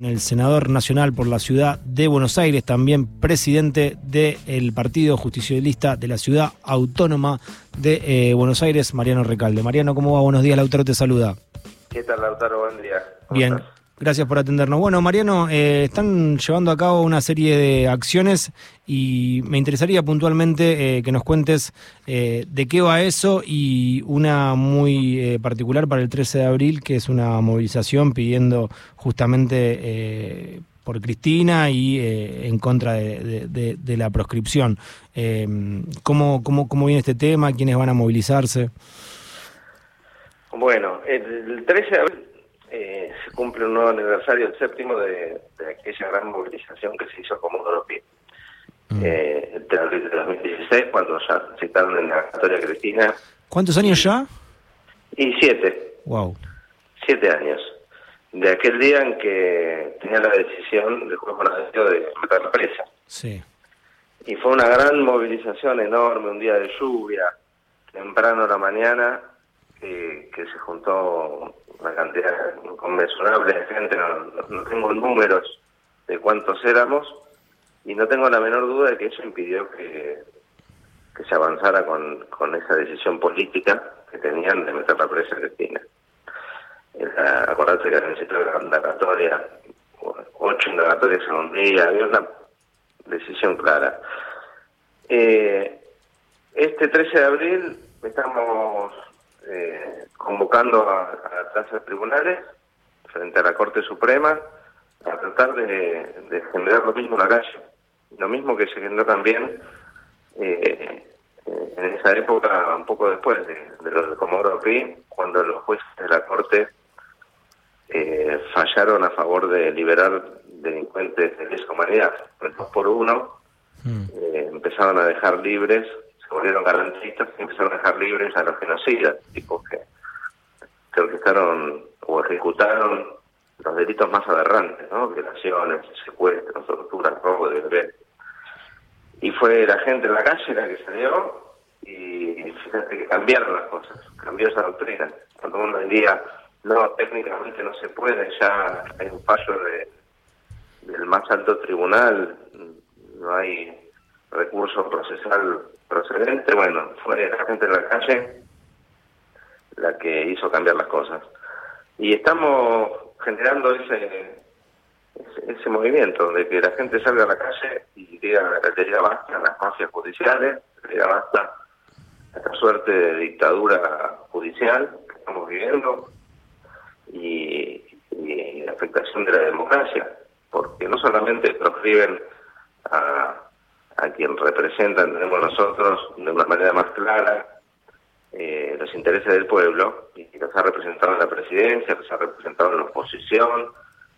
el senador nacional por la ciudad de Buenos Aires, también presidente del Partido Justicialista de la Ciudad Autónoma de eh, Buenos Aires, Mariano Recalde. Mariano, ¿cómo va? Buenos días, Lautaro te saluda. ¿Qué tal, Lautaro? Buen día. Bien, Gracias por atendernos. Bueno, Mariano, eh, están llevando a cabo una serie de acciones y me interesaría puntualmente eh, que nos cuentes eh, de qué va eso y una muy particular para el 13 de abril, que es una movilización pidiendo justamente por Cristina y en contra de, la proscripción. ¿cómo, cómo, ¿Cómo viene este tema? ¿Quiénes van a movilizarse? Bueno, el 13 de abril eh, se cumple un nuevo aniversario, el séptimo, de, aquella gran movilización que se hizo como Europi. Mm. Eh, el 2016, cuando ya citaron en la historia Cristina. ¿Cuántos años ya? Y siete. Wow. Siete años. De aquel día en que tenía la decisión del juez Bonadio de meter la presa. Sí. Y fue una gran movilización enorme, un día de lluvia, temprano a la mañana, que se juntó una cantidad inconmensurable de gente, no, tengo números de cuántos éramos, y no tengo la menor duda de que eso impidió que, que se avanzara con, con esa decisión política que tenían de meter la presa Cristina. Acordate que necesitaba la indagatoria, ocho indagatorias en un día, había una decisión clara. Eh, este 13 de abril estamos eh, convocando a, a tribunales frente a la Corte Suprema a tratar de, generar lo mismo en la calle, lo mismo que se generó también eh, en esa época, un poco después de, de lo de Comodoro Pi, cuando los jueces de la Corte eh, fallaron a favor de liberar delincuentes de lesa humanidad. Por uno mm. eh, empezaron a dejar libres se volvieron garantistas y empezaron a dejar libres a los genocidas, tipos que, que orquestaron o ejecutaron los delitos más aberrantes, ¿no? Violaciones, secuestros, torturas, robo de bebés. Y fue la gente en la calle la que salió y fíjate que cambiaron las cosas, cambió esa doctrina. Cuando uno diría, no, técnicamente no se puede, ya hay un fallo de, del más alto tribunal, no hay recurso procesal procedente, bueno, fue la gente en la calle la que hizo cambiar las cosas. Y estamos generando ese, ese, movimiento de que la gente salga a la calle y diga, le diga basta las mafias judiciales, le diga basta esta suerte de dictadura judicial que estamos viviendo y, y la afectación de la democracia, porque no solamente proscriben a a quien representan, tenemos nosotros, de una manera más clara, eh, los intereses del pueblo, y los ha representado en la presidencia, los ha representado en la oposición,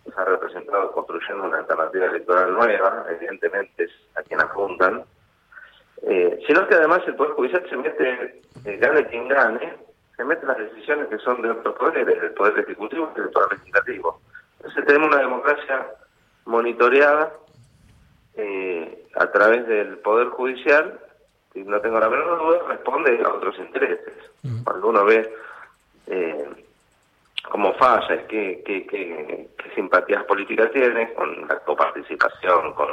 los ha representado construyendo una alternativa electoral nueva, evidentemente es a quien apuntan, eh, sino que además el Poder Judicial se mete, eh, gane quien gane, se mete las decisiones que son de otros poderes, del Poder Ejecutivo y del Poder Legislativo. Entonces tenemos una democracia monitoreada eh, a través del Poder Judicial, y no tengo la menor duda, responde a otros intereses. Cuando uno ve eh, cómo falla, qué, qué, qué, simpatías políticas tiene, con la coparticipación, con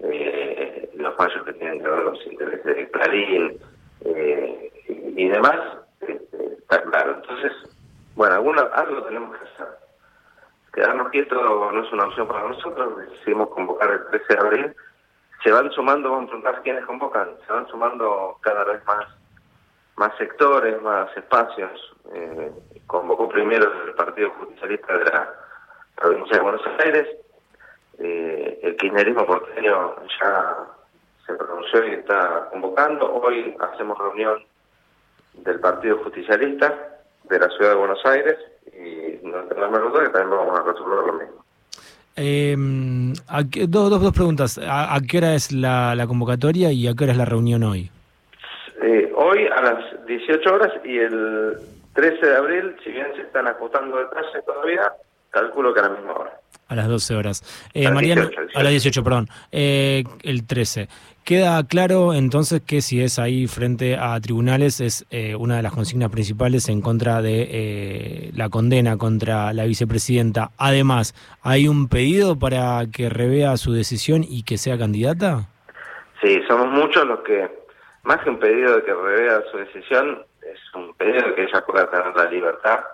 eh, los fallos que tienen que ver los intereses de Clarín eh, y, demás, este, está claro. Entonces, bueno, alguna, algo tenemos que hacer quedarnos quietos no es una opción para nosotros, decidimos convocar el 13 de abril. Se van sumando, vamos a preguntar quiénes convocan, se van sumando cada vez más más sectores, más espacios. Eh, convocó primero el Partido Judicialista de la provincia de Buenos Aires. Eh, el kirchnerismo porteño ya se pronunció y está convocando. Hoy hacemos reunión del Partido Justicialista de la Ciudad de Buenos Aires y no tenemos duda que también vamos a resolver lo mismo. Eh, dos, dos, dos preguntas. ¿A, qué hora es la, la, convocatoria y a qué hora es la reunión hoy? Eh, hoy a las 18 horas y el 13 de abril, si bien se están ajustando detalles todavía, Calculo que a la misma hora. A las 12 horas. Eh, Mariano, a las 18, perdón. Eh, el 13. Queda claro entonces que si es ahí frente a tribunales es eh, una de las consignas principales en contra de eh, la condena contra la vicepresidenta. Además, ¿hay un pedido para que revea su decisión y que sea candidata? Sí, somos muchos los que, más que un pedido de que revea su decisión, es un pedido de que ella pueda tener la libertad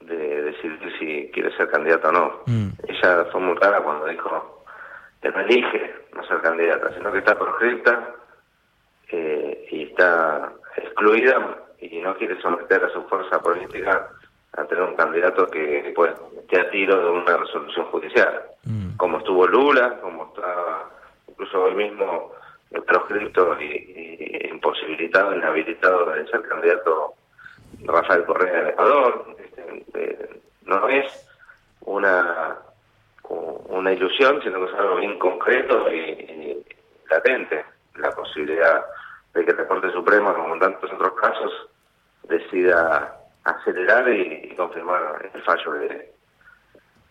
de decidir si quiere ser candidata o no. Mm. Ella fue muy clara cuando dijo no elige no ser candidata, sino que está proscripta eh, y está excluida y no quiere someter a su fuerza política a tener un candidato que pues esté a tiro de una resolución judicial, mm. como estuvo Lula, como está incluso hoy mismo proscripto y, y imposibilitado, inhabilitado de ser candidato Rafael Correa del Ecuador. Este, eh, no es una una ilusión, sino que es algo bien concreto y, latente, la posibilidad de que la Corte Suprema, como en tantos otros casos, decida acelerar y, confirmar el fallo de,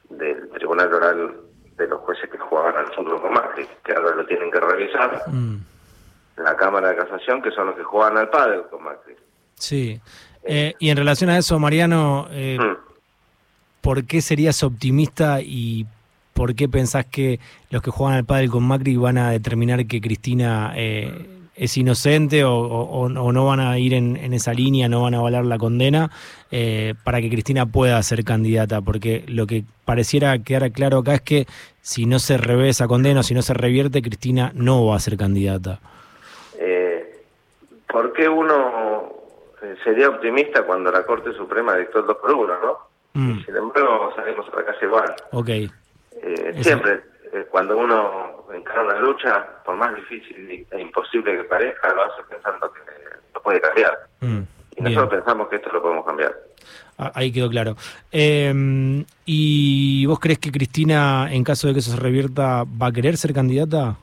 del Tribunal Oral de los jueces que jugaban al fútbol con Macri, que ahora lo tienen que revisar. Mm. La Cámara de Casación, que son los que juegan al padre con Macri. Sí. Eh, y en relación a eso, Mariano, eh, mm. ¿por qué serías optimista y ¿por qué pensás que los que juegan al pádel con Macri van a determinar que Cristina eh, es inocente o, no van a ir en, esa línea, no van a avalar la condena eh, para que Cristina pueda ser candidata? Porque lo que pareciera quedar claro acá es que si no se revé esa condena o si no se revierte, Cristina no va a ser candidata. Eh, ¿Por qué uno sería optimista cuando la Corte Suprema dictó el 2 por 1, no? Mm. Sin embargo, salimos a la calle igual. Ok. Eh, siempre, eh, cuando uno encara una lucha, por más difícil e imposible que parezca, lo hace pensando que lo puede cambiar. Mm, y nosotros pensamos que esto lo podemos cambiar. Ah, ahí quedó claro. Em, ¿Y vos crees que Cristina, en caso de que eso se revierta, va a querer ser candidata?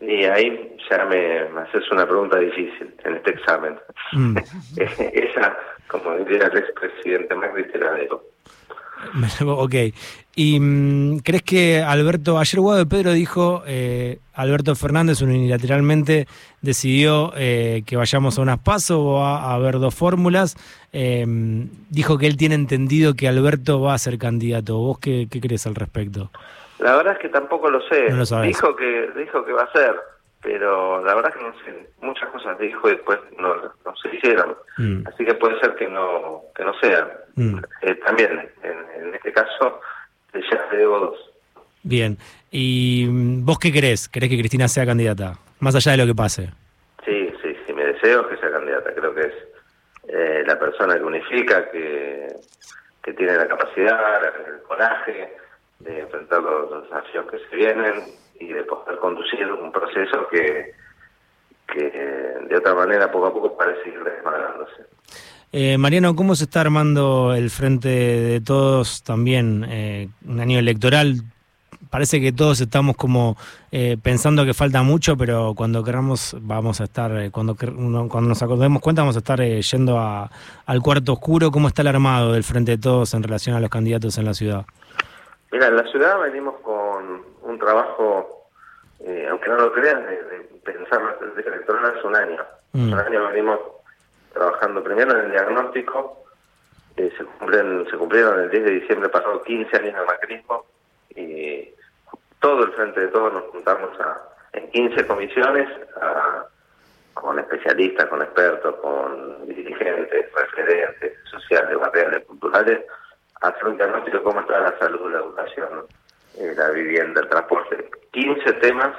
Y ahí ya me, haces una pregunta difícil en este examen. Mm. Esa, como diría el expresidente Macri, te la. Ok. ¿Y mm, crees que Alberto, ayer Guado Pedro dijo, eh, Alberto Fernández unilateralmente decidió eh, que vayamos a unas pasos o a, ver dos fórmulas? Em, dijo que él tiene entendido que Alberto va a ser candidato. ¿Vos qué, crees al respecto? La verdad es que tampoco lo sé. dijo que dijo que va a ser, pero la verdad es que no sé. Muchas cosas dijo y después no, se hicieron. Mm. Así que puede ser que no que no sea. Mm. Eh, también en este caso ya te debo dos. Bien. ¿Y vos qué querés? ¿Querés que Cristina sea candidata? Más allá de lo que pase. Sí, sí, sí, me deseo que sea candidata. Creo que es eh, la persona que unifica, que, que tiene la capacidad, el coraje de enfrentar los desafíos que se vienen y de poder conducir un proceso que, que de otra manera poco a poco parece ir desmadrándose. Eh, Mariano, ¿cómo se está armando el frente de todos también? Eh, un año electoral, parece que todos estamos como eh, pensando que falta mucho, pero cuando queramos vamos a estar, eh, cuando, cuando nos acordemos cuenta vamos a estar yendo al cuarto oscuro. ¿Cómo está el armado del frente de todos en relación a los candidatos en la ciudad? Mira, en la ciudad venimos con un trabajo, aunque no lo creas, de, pensar la estrategia electoral hace un año. Mm. Un año venimos trabajando primero en el diagnóstico. Eh, se, cumplen, se cumplieron el 10 de diciembre pasado 15 años de macrismo y todo el frente de todos nos juntamos a, en 15 comisiones con especialistas, con expertos, con dirigentes, referentes sociales, materiales, culturales, a hacer un diagnóstico de cómo está la salud, la educación, eh, la vivienda, el transporte. 15 temas,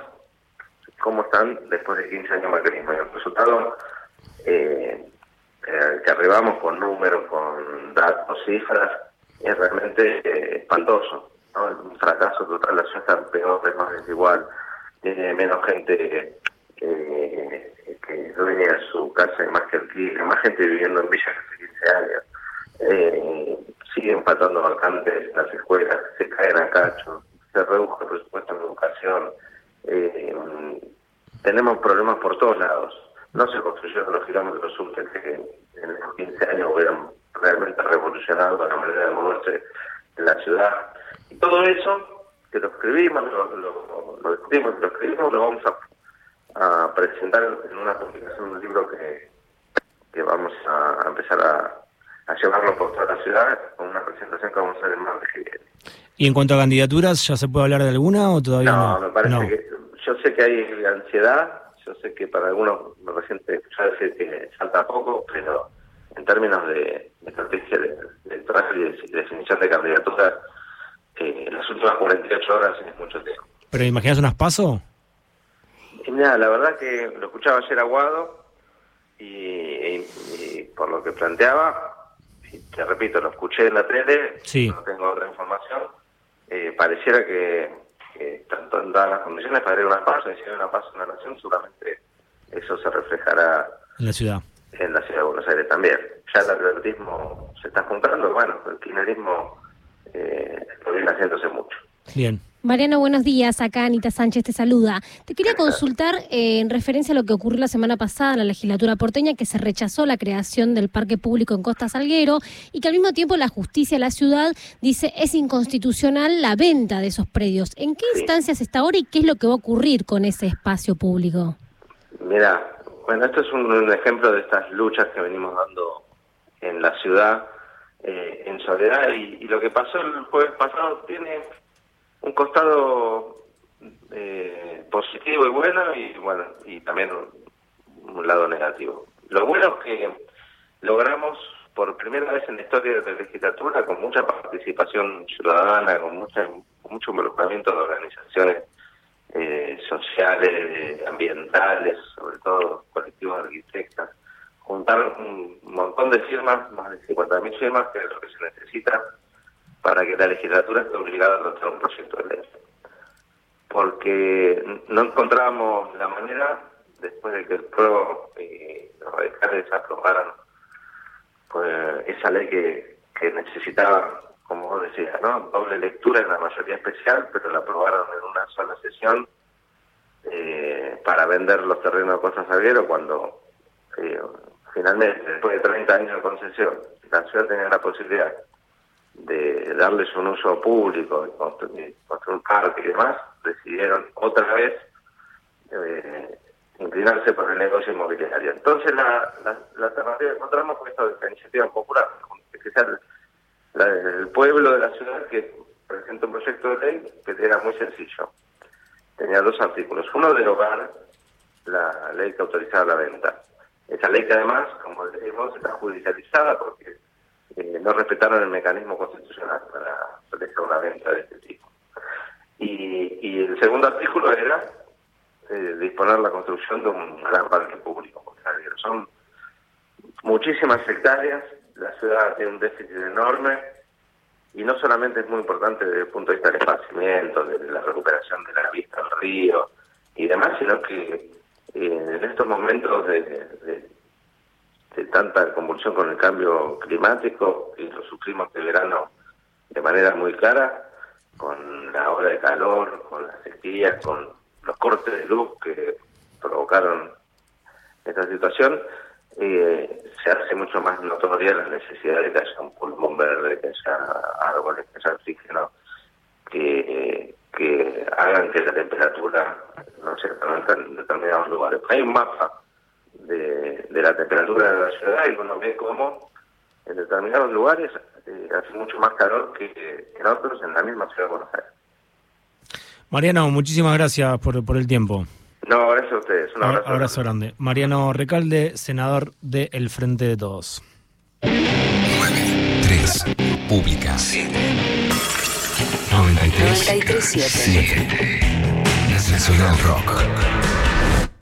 cómo están después de 15 años de macrismo. Y el resultado eh, eh, que arribamos con números, con datos, cifras, es realmente eh, espantoso. ¿no? Un fracaso total, la ciudad está peor, es más desigual, tiene menos gente eh, que dueña de su casa y más que alquiler, más gente viviendo en villas hace 15 años. Eh, siguen faltando vacantes las escuelas, se caen a cacho, se redujo el presupuesto en educación. Eh, tenemos problemas por todos lados no se construyeron los kilómetros subte que en los 15 años hubieran realmente revolucionado la manera de moverse en la ciudad. Y todo eso, que lo escribimos, lo, lo, lo discutimos, lo escribimos, lo vamos a, a presentar en una publicación de un libro que, que vamos a, empezar a, a, llevarlo por toda la ciudad con una presentación que vamos a hacer en marzo ¿Y en cuanto a candidaturas, ya se puede hablar de alguna o todavía no? No, me parece que yo sé que hay ansiedad, yo sé que para algunos me recién escuchaba decir que falta poco, pero en términos de, estrategia electoral y de, definición de candidaturas, eh, las últimas 48 horas es mucho tiempo. ¿Pero imaginas unas paso? mira, la verdad que lo escuchaba ayer Aguado y, y, por lo que planteaba, te repito, lo escuché en la tele, no tengo otra información, eh, pareciera que, que tanto en las condiciones para a una y si hay una paso en la nación, seguramente eso se reflejará en la ciudad en la ciudad de Buenos Aires también. Ya el atletismo se está juntando, bueno, el kirchnerismo eh, lo viene haciéndose mucho. Bien. Mariano, buenos días. Acá Anita Sánchez te saluda. Te quería consultar eh, en referencia a lo que ocurrió la semana pasada en la legislatura porteña, que se rechazó la creación del parque público en Costa Salguero y que al mismo tiempo la justicia de la ciudad dice es inconstitucional la venta de esos predios. ¿En qué instancias está ahora y qué es lo que va a ocurrir con ese espacio público? Mira, bueno, esto es un, ejemplo de estas luchas que venimos dando en la ciudad eh, en soledad y, lo que pasó el jueves pasado tiene un costado eh, positivo y bueno y bueno y también un, lado negativo. Lo bueno es que logramos por primera vez en la historia de la legislatura con mucha participación ciudadana, con, mucha, mucho involucramiento de organizaciones eh, sociales, ambientales, sobre todo colectivos arquitectas, juntar un montón de firmas, más de 50.000 firmas, que es lo que se necesita para que la legislatura esté obligada a adoptar un proyecto de ley. Porque no encontrábamos la manera, después de que el PRO y los radicales aprobaran pues, esa ley que, necesitaba como vos decías, ¿no? Doble lectura en la mayoría especial, pero la aprobaron en una sola sesión eh, para vender los terrenos de Costa Salguero cuando eh, finalmente, después de 30 años de concesión, la ciudad tenía la posibilidad de darles un uso público, de construir, un parque y demás, decidieron otra vez eh, inclinarse por el negocio inmobiliario. Entonces la, la, alternativa que encontramos fue esta de la iniciativa popular, que sea el pueblo de la ciudad que presenta un proyecto de ley que era muy sencillo. Tenía dos artículos. Uno, derogar la ley que autorizaba la venta. Esa ley que además, como decimos, está judicializada porque eh, no respetaron el mecanismo constitucional para realizar una venta de este tipo. Y, y el segundo artículo era eh, disponer la construcción de un gran parque público. Son muchísimas hectáreas la ciudad tiene un déficit enorme y no solamente es muy importante desde el punto de vista del esparcimiento, de la recuperación de la vista del río y demás, sino que eh, en estos momentos de, tanta convulsión con el cambio climático, y lo sufrimos de verano de manera muy clara, con la ola de calor, con las sequías, con los cortes de luz que provocaron esta situación, eh, se hace mucho más notoria la necesidad de que haya un pulmón verde, que haya árboles, que haya oxígeno, que, hagan que la temperatura no se en determinados lugares. Hay un mapa de, de la temperatura de la ciudad y uno ve cómo en determinados lugares eh, hace mucho más calor que en otros en la misma ciudad de Buenos Aires. Mariano, muchísimas gracias por, por el tiempo. No, gracias a ustedes. Un abrazo, abrazo grande. Mariano Recalde, senador de El Frente de Todos. 9, 3, Pública. 7, 93, 93 7. 7. Nacional Rock.